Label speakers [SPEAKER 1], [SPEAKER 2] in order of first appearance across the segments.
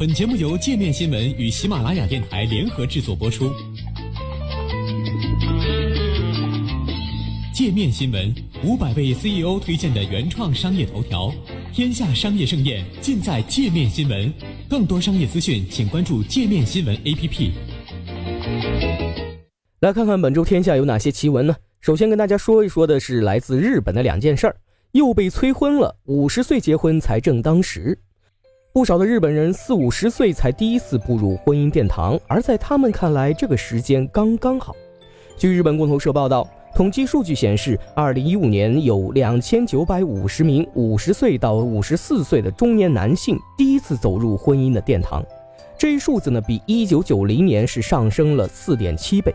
[SPEAKER 1] 本节目由界面新闻与喜马拉雅电台联合制作播出。界面新闻五百位 CEO 推荐的原创商业头条，天下商业盛宴尽在界面新闻。更多商业资讯，请关注界面新闻 APP。
[SPEAKER 2] 来看看本周天下有哪些奇闻呢？首先跟大家说一说的是来自日本的两件事儿，又被催婚了，五十岁结婚才正当时。不少的日本人四五十岁才第一次步入婚姻殿堂，而在他们看来，这个时间刚刚好。据日本共同社报道，统计数据显示，二零一五年有两千九百五十名五十岁到五十四岁的中年男性第一次走入婚姻的殿堂，这一数字呢，比一九九零年是上升了四点七倍。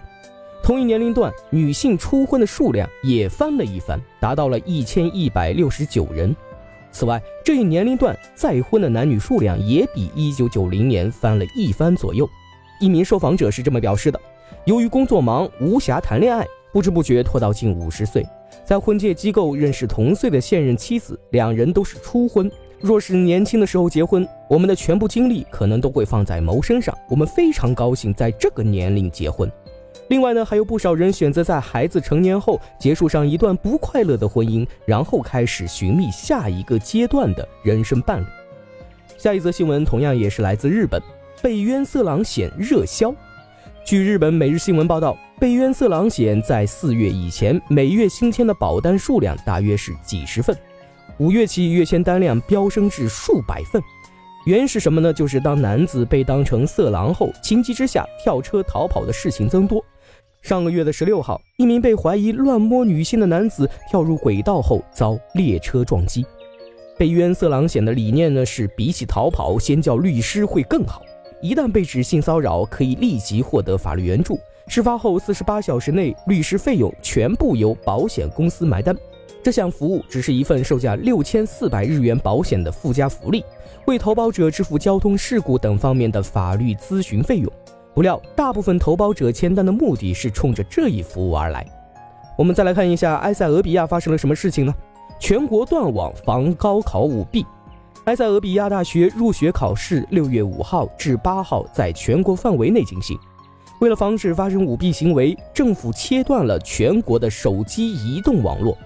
[SPEAKER 2] 同一年龄段女性初婚的数量也翻了一番，达到了一千一百六十九人。此外，这一年龄段再婚的男女数量也比1990年翻了一番左右。一名受访者是这么表示的：“由于工作忙，无暇谈恋爱，不知不觉拖到近五十岁，在婚介机构认识同岁的现任妻子，两人都是初婚。若是年轻的时候结婚，我们的全部精力可能都会放在谋生上。我们非常高兴在这个年龄结婚。”另外呢，还有不少人选择在孩子成年后结束上一段不快乐的婚姻，然后开始寻觅下一个阶段的人生伴侣。下一则新闻同样也是来自日本，被冤色狼险热销。据日本每日新闻报道，被冤色狼险在四月以前每月新签的保单数量大约是几十份，五月起月签单量飙升至数百份。原因是什么呢？就是当男子被当成色狼后，情急之下跳车逃跑的事情增多。上个月的十六号，一名被怀疑乱摸女性的男子跳入轨道后遭列车撞击。被冤色狼险的理念呢是，比起逃跑，先叫律师会更好。一旦被指性骚扰，可以立即获得法律援助。事发后四十八小时内，律师费用全部由保险公司买单。这项服务只是一份售价六千四百日元保险的附加福利，为投保者支付交通事故等方面的法律咨询费用。不料，大部分投保者签单的目的是冲着这一服务而来。我们再来看一下埃塞俄比亚发生了什么事情呢？全国断网防高考舞弊。埃塞俄比亚大学入学考试六月五号至八号在全国范围内进行。为了防止发生舞弊行为，政府切断了全国的手机移动网络。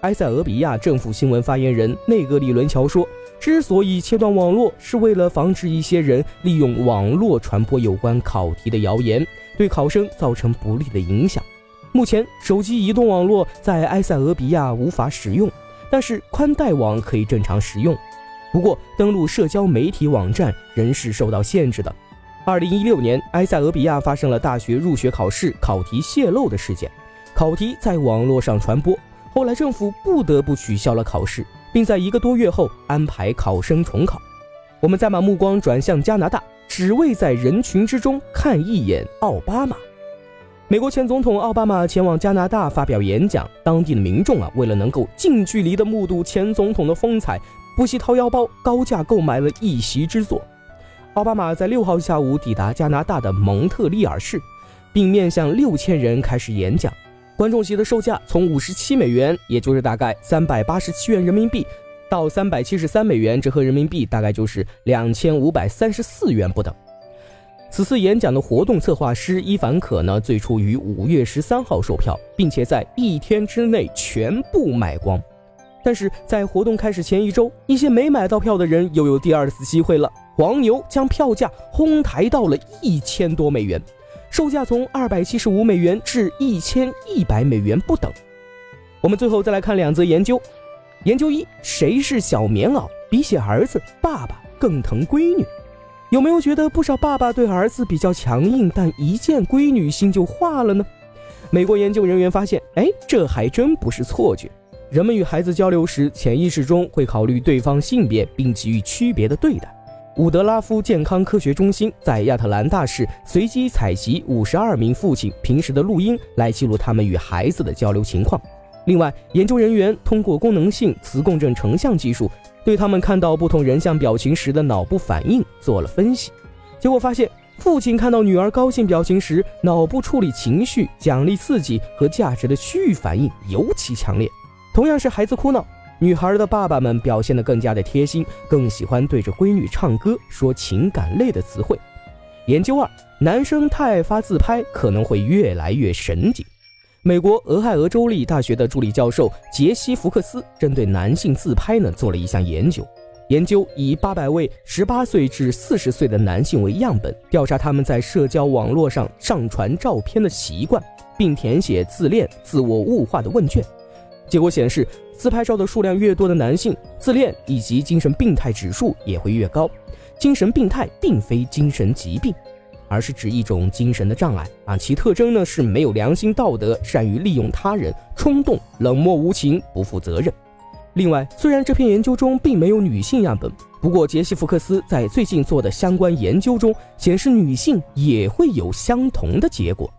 [SPEAKER 2] 埃塞俄比亚政府新闻发言人内格里伦乔说。之所以切断网络，是为了防止一些人利用网络传播有关考题的谣言，对考生造成不利的影响。目前，手机移动网络在埃塞俄比亚无法使用，但是宽带网可以正常使用。不过，登录社交媒体网站仍是受到限制的。二零一六年，埃塞俄比亚发生了大学入学考试考题泄露的事件，考题在网络上传播，后来政府不得不取消了考试。并在一个多月后安排考生重考。我们再把目光转向加拿大，只为在人群之中看一眼奥巴马。美国前总统奥巴马前往加拿大发表演讲，当地的民众啊，为了能够近距离的目睹前总统的风采，不惜掏腰包高价购买了一席之座。奥巴马在六号下午抵达加拿大的蒙特利尔市，并面向六千人开始演讲。观众席的售价从五十七美元，也就是大概三百八十七元人民币，到三百七十三美元，折合人民币大概就是两千五百三十四元不等。此次演讲的活动策划师伊凡可呢，最初于五月十三号售票，并且在一天之内全部卖光。但是在活动开始前一周，一些没买到票的人又有第二次机会了，黄牛将票价哄抬到了一千多美元。售价从二百七十五美元至一千一百美元不等。我们最后再来看两则研究。研究一：谁是小棉袄？比起儿子，爸爸更疼闺女。有没有觉得不少爸爸对儿子比较强硬，但一见闺女心就化了呢？美国研究人员发现，哎，这还真不是错觉。人们与孩子交流时，潜意识中会考虑对方性别，并给予区别的对待。伍德拉夫健康科学中心在亚特兰大市随机采集五十二名父亲平时的录音，来记录他们与孩子的交流情况。另外，研究人员通过功能性磁共振成像技术，对他们看到不同人像表情时的脑部反应做了分析。结果发现，父亲看到女儿高兴表情时，脑部处理情绪、奖励刺激和价值的区域反应尤其强烈。同样是孩子哭闹。女孩的爸爸们表现得更加的贴心，更喜欢对着闺女唱歌，说情感类的词汇。研究二：男生太爱发自拍，可能会越来越神经。美国俄亥俄州立大学的助理教授杰西·福克斯针对男性自拍呢做了一项研究。研究以八百位十八岁至四十岁的男性为样本，调查他们在社交网络上上传照片的习惯，并填写自恋、自我物化的问卷。结果显示。自拍照的数量越多的男性，自恋以及精神病态指数也会越高。精神病态并非精神疾病，而是指一种精神的障碍啊。其特征呢是没有良心道德，善于利用他人，冲动、冷漠无情、不负责任。另外，虽然这篇研究中并没有女性样本，不过杰西·福克斯在最近做的相关研究中显示，女性也会有相同的结果。